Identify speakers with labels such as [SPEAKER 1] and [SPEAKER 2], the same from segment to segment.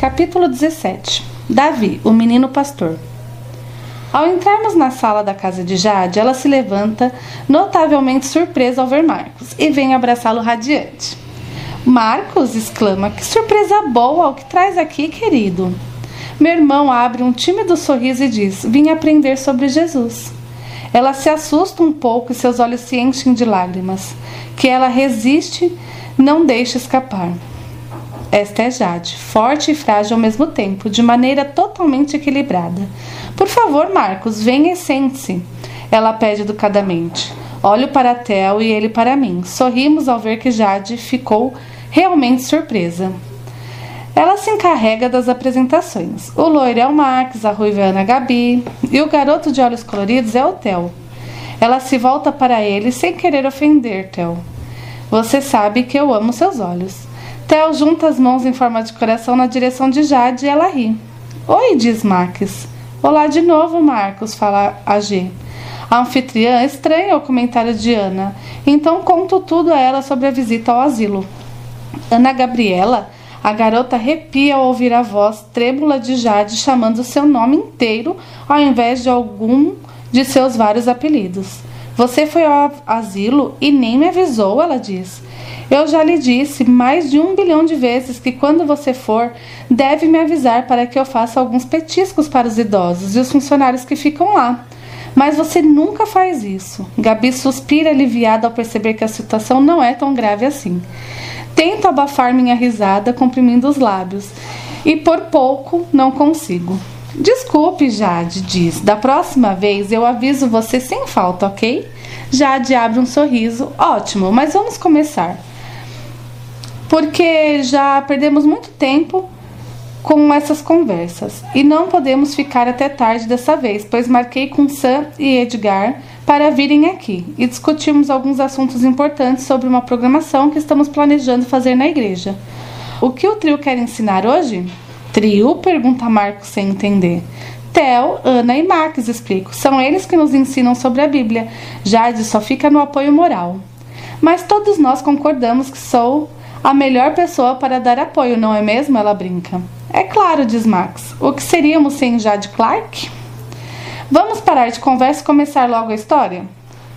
[SPEAKER 1] Capítulo 17 Davi, o menino pastor. Ao entrarmos na sala da casa de Jade, ela se levanta, notavelmente surpresa ao ver Marcos, e vem abraçá-lo radiante. Marcos exclama: Que surpresa boa o que traz aqui, querido. Meu irmão abre um tímido sorriso e diz: Vim aprender sobre Jesus. Ela se assusta um pouco e seus olhos se enchem de lágrimas, que ela resiste, não deixa escapar. Esta é Jade, forte e frágil ao mesmo tempo, de maneira totalmente equilibrada. Por favor, Marcos, venha e sente-se. Ela pede educadamente. Olho para Theo e ele para mim. Sorrimos ao ver que Jade ficou realmente surpresa. Ela se encarrega das apresentações. O loiro é o Max, a ruiva é a Ana Gabi e o garoto de olhos coloridos é o Theo. Ela se volta para ele sem querer ofender Theo. Você sabe que eu amo seus olhos. Theo junta as mãos em forma de coração na direção de Jade e ela ri. Oi, diz Max. Olá de novo, Marcos, fala a G. A anfitriã estranha o comentário de Ana, então conto tudo a ela sobre a visita ao asilo. Ana Gabriela, a garota arrepia ao ouvir a voz trêmula de Jade chamando seu nome inteiro ao invés de algum de seus vários apelidos. Você foi ao asilo e nem me avisou, ela diz. Eu já lhe disse mais de um bilhão de vezes que quando você for, deve me avisar para que eu faça alguns petiscos para os idosos e os funcionários que ficam lá. Mas você nunca faz isso. Gabi suspira aliviada ao perceber que a situação não é tão grave assim. Tento abafar minha risada, comprimindo os lábios, e por pouco não consigo. Desculpe, Jade, diz. Da próxima vez eu aviso você sem falta, ok? Jade abre um sorriso. Ótimo, mas vamos começar porque já perdemos muito tempo com essas conversas e não podemos ficar até tarde dessa vez, pois marquei com Sam e Edgar para virem aqui e discutirmos alguns assuntos importantes sobre uma programação que estamos planejando fazer na igreja. O que o trio quer ensinar hoje? Trio? pergunta Marcos sem entender. Theo, Ana e Max, explico. São eles que nos ensinam sobre a Bíblia. Jade só fica no apoio moral. Mas todos nós concordamos que sou a melhor pessoa para dar apoio, não é mesmo? Ela brinca. É claro, diz Max. O que seríamos sem Jade Clark? Vamos parar de conversa e começar logo a história?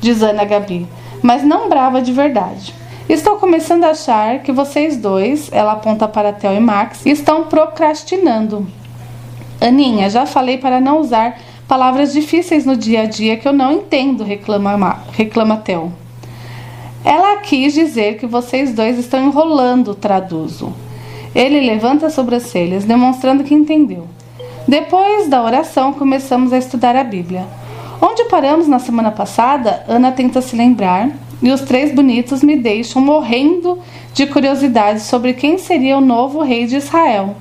[SPEAKER 1] Diz Ana Gabi, mas não brava de verdade. Estou começando a achar que vocês dois, ela aponta para Theo e Max, estão procrastinando. Aninha, já falei para não usar palavras difíceis no dia a dia que eu não entendo, reclama, reclama Theo. Ela quis dizer que vocês dois estão enrolando, traduzo. Ele levanta as sobrancelhas, demonstrando que entendeu. Depois da oração, começamos a estudar a Bíblia. Onde paramos na semana passada, Ana tenta se lembrar e os três bonitos me deixam morrendo de curiosidade sobre quem seria o novo rei de Israel.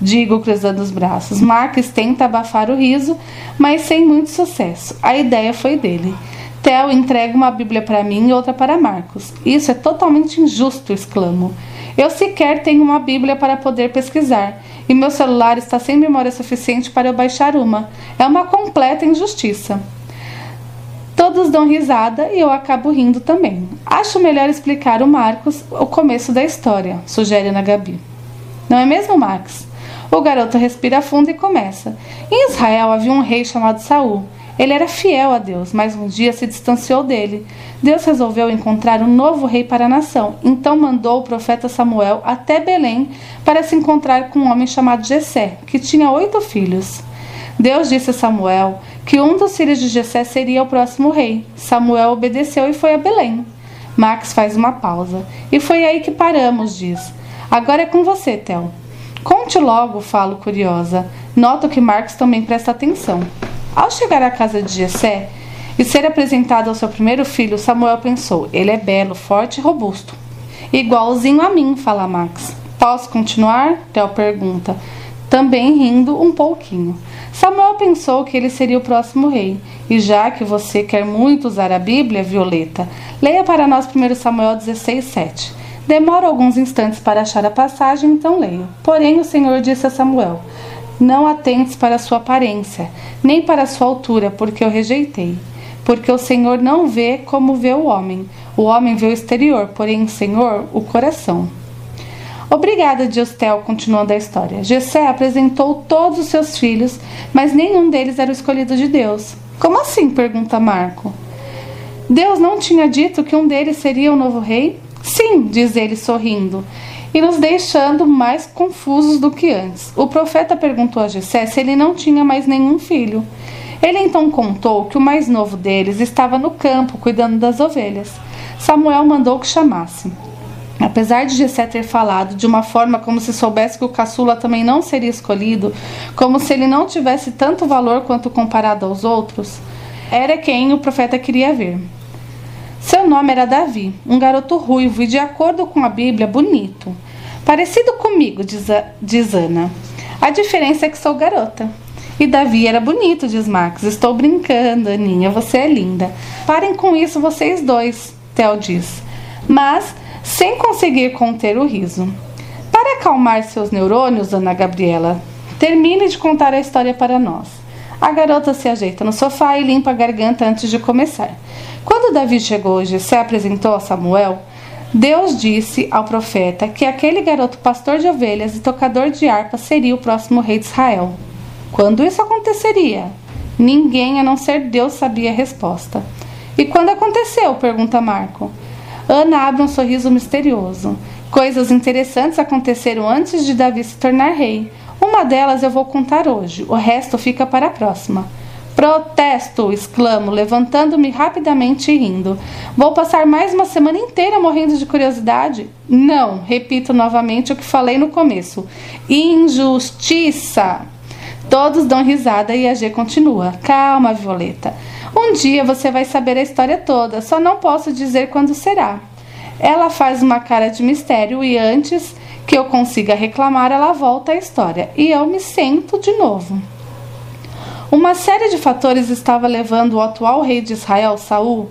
[SPEAKER 1] Digo cruzando os braços. Marcos tenta abafar o riso, mas sem muito sucesso. A ideia foi dele. Theo entrega uma Bíblia para mim e outra para Marcos. Isso é totalmente injusto, exclamo. Eu sequer tenho uma Bíblia para poder pesquisar, e meu celular está sem memória suficiente para eu baixar uma. É uma completa injustiça. Todos dão risada e eu acabo rindo também. Acho melhor explicar o Marcos o começo da história, sugere Ana Gabi. Não é mesmo, Max? O garoto respira fundo e começa. Em Israel havia um rei chamado Saul. Ele era fiel a Deus, mas um dia se distanciou dele. Deus resolveu encontrar um novo rei para a nação. Então mandou o profeta Samuel até Belém para se encontrar com um homem chamado Jessé, que tinha oito filhos. Deus disse a Samuel que um dos filhos de Jessé seria o próximo rei. Samuel obedeceu e foi a Belém. Max faz uma pausa. E foi aí que paramos, diz. Agora é com você, Tel. Conte logo, falo curiosa. Noto que Marcos também presta atenção. Ao chegar à casa de Jessé e ser apresentado ao seu primeiro filho, Samuel pensou: ele é belo, forte e robusto. Igualzinho a mim, fala Max. Posso continuar? Theo pergunta, também rindo um pouquinho. Samuel pensou que ele seria o próximo rei. E já que você quer muito usar a Bíblia, Violeta, leia para nós 1 Samuel 16, 7. Demora alguns instantes para achar a passagem, então leio. Porém, o Senhor disse a Samuel: não atentes para sua aparência, nem para sua altura, porque eu rejeitei. Porque o Senhor não vê como vê o homem. O homem vê o exterior, porém o Senhor o coração. Obrigada, Diostel, continuando a história. Jessé apresentou todos os seus filhos, mas nenhum deles era o escolhido de Deus. Como assim? pergunta Marco. Deus não tinha dito que um deles seria o novo rei? Sim, diz ele sorrindo, e nos deixando mais confusos do que antes. O profeta perguntou a Jessé se ele não tinha mais nenhum filho. Ele então contou que o mais novo deles estava no campo cuidando das ovelhas. Samuel mandou que chamasse. Apesar de Jessé ter falado de uma forma como se soubesse que o caçula também não seria escolhido, como se ele não tivesse tanto valor quanto comparado aos outros, era quem o profeta queria ver. Seu nome era Davi, um garoto ruivo e, de acordo com a Bíblia, bonito. Parecido comigo, diz, a, diz Ana. A diferença é que sou garota. E Davi era bonito, diz Max. Estou brincando, Aninha, você é linda. Parem com isso, vocês dois, Theo diz. Mas sem conseguir conter o riso. Para acalmar seus neurônios, Ana Gabriela, termine de contar a história para nós. A garota se ajeita no sofá e limpa a garganta antes de começar. Quando Davi chegou e se apresentou a Samuel, Deus disse ao profeta que aquele garoto pastor de ovelhas e tocador de harpa seria o próximo rei de Israel. Quando isso aconteceria? Ninguém a não ser Deus sabia a resposta. E quando aconteceu? pergunta Marco. Ana abre um sorriso misterioso. Coisas interessantes aconteceram antes de Davi se tornar rei. Uma delas eu vou contar hoje, o resto fica para a próxima. Protesto! exclamo, levantando-me rapidamente e rindo. Vou passar mais uma semana inteira morrendo de curiosidade? Não, repito novamente o que falei no começo. Injustiça! Todos dão risada e a G continua. Calma, Violeta. Um dia você vai saber a história toda, só não posso dizer quando será. Ela faz uma cara de mistério e antes que eu consiga reclamar, ela volta à história e eu me sento de novo. Uma série de fatores estava levando o atual rei de Israel, Saul,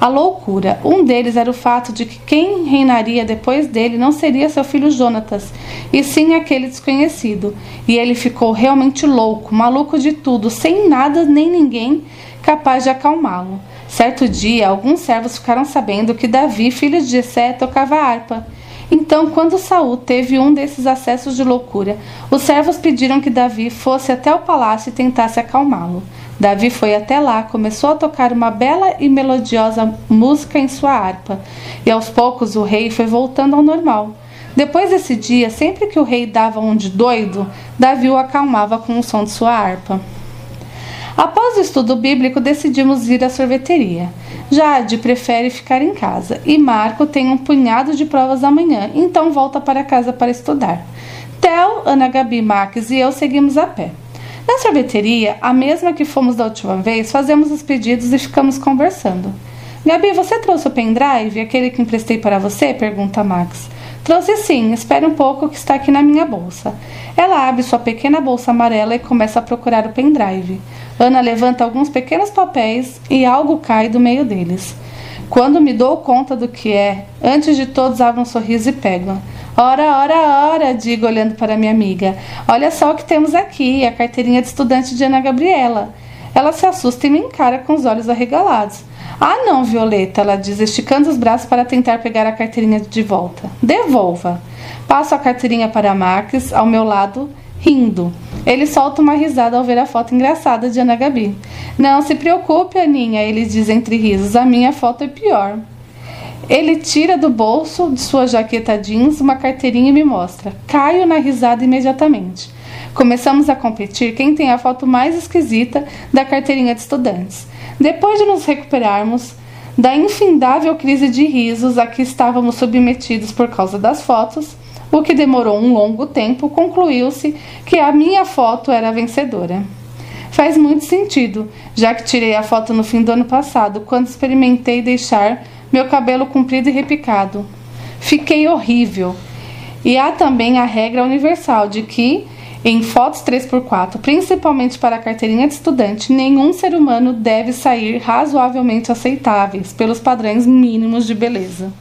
[SPEAKER 1] à loucura. Um deles era o fato de que quem reinaria depois dele não seria seu filho Jonatas, e sim aquele desconhecido. E ele ficou realmente louco, maluco de tudo, sem nada nem ninguém capaz de acalmá-lo. Certo dia, alguns servos ficaram sabendo que Davi, filho de Jessé, tocava harpa. Então, quando Saul teve um desses acessos de loucura, os servos pediram que Davi fosse até o palácio e tentasse acalmá-lo. Davi foi até lá, começou a tocar uma bela e melodiosa música em sua harpa, e aos poucos o rei foi voltando ao normal. Depois desse dia, sempre que o rei dava um de doido, Davi o acalmava com o som de sua harpa. Após o estudo bíblico, decidimos ir à sorveteria. Jade prefere ficar em casa e Marco tem um punhado de provas amanhã, então volta para casa para estudar. Tel, Ana Gabi, Max e eu seguimos a pé. Na sorveteria, a mesma que fomos da última vez, fazemos os pedidos e ficamos conversando. Gabi, você trouxe o pendrive, aquele que emprestei para você? pergunta Max. Trouxe sim, espere um pouco que está aqui na minha bolsa. Ela abre sua pequena bolsa amarela e começa a procurar o pendrive. Ana levanta alguns pequenos papéis e algo cai do meio deles. Quando me dou conta do que é, antes de todos abro um sorriso e pego. Ora, ora, ora, digo olhando para minha amiga. Olha só o que temos aqui, a carteirinha de estudante de Ana Gabriela. Ela se assusta e me encara com os olhos arregalados. Ah, não, Violeta, ela diz, esticando os braços para tentar pegar a carteirinha de volta. Devolva. Passo a carteirinha para Max, ao meu lado, rindo. Ele solta uma risada ao ver a foto engraçada de Ana Gabi. Não se preocupe, Aninha, ele diz entre risos. A minha foto é pior. Ele tira do bolso de sua jaqueta jeans uma carteirinha e me mostra. Caio na risada imediatamente. Começamos a competir quem tem a foto mais esquisita da carteirinha de estudantes. Depois de nos recuperarmos da infindável crise de risos a que estávamos submetidos por causa das fotos, o que demorou um longo tempo, concluiu-se que a minha foto era vencedora. Faz muito sentido, já que tirei a foto no fim do ano passado, quando experimentei deixar meu cabelo comprido e repicado. Fiquei horrível. E há também a regra universal de que, em fotos 3x4, principalmente para a carteirinha de estudante, nenhum ser humano deve sair razoavelmente aceitáveis pelos padrões mínimos de beleza.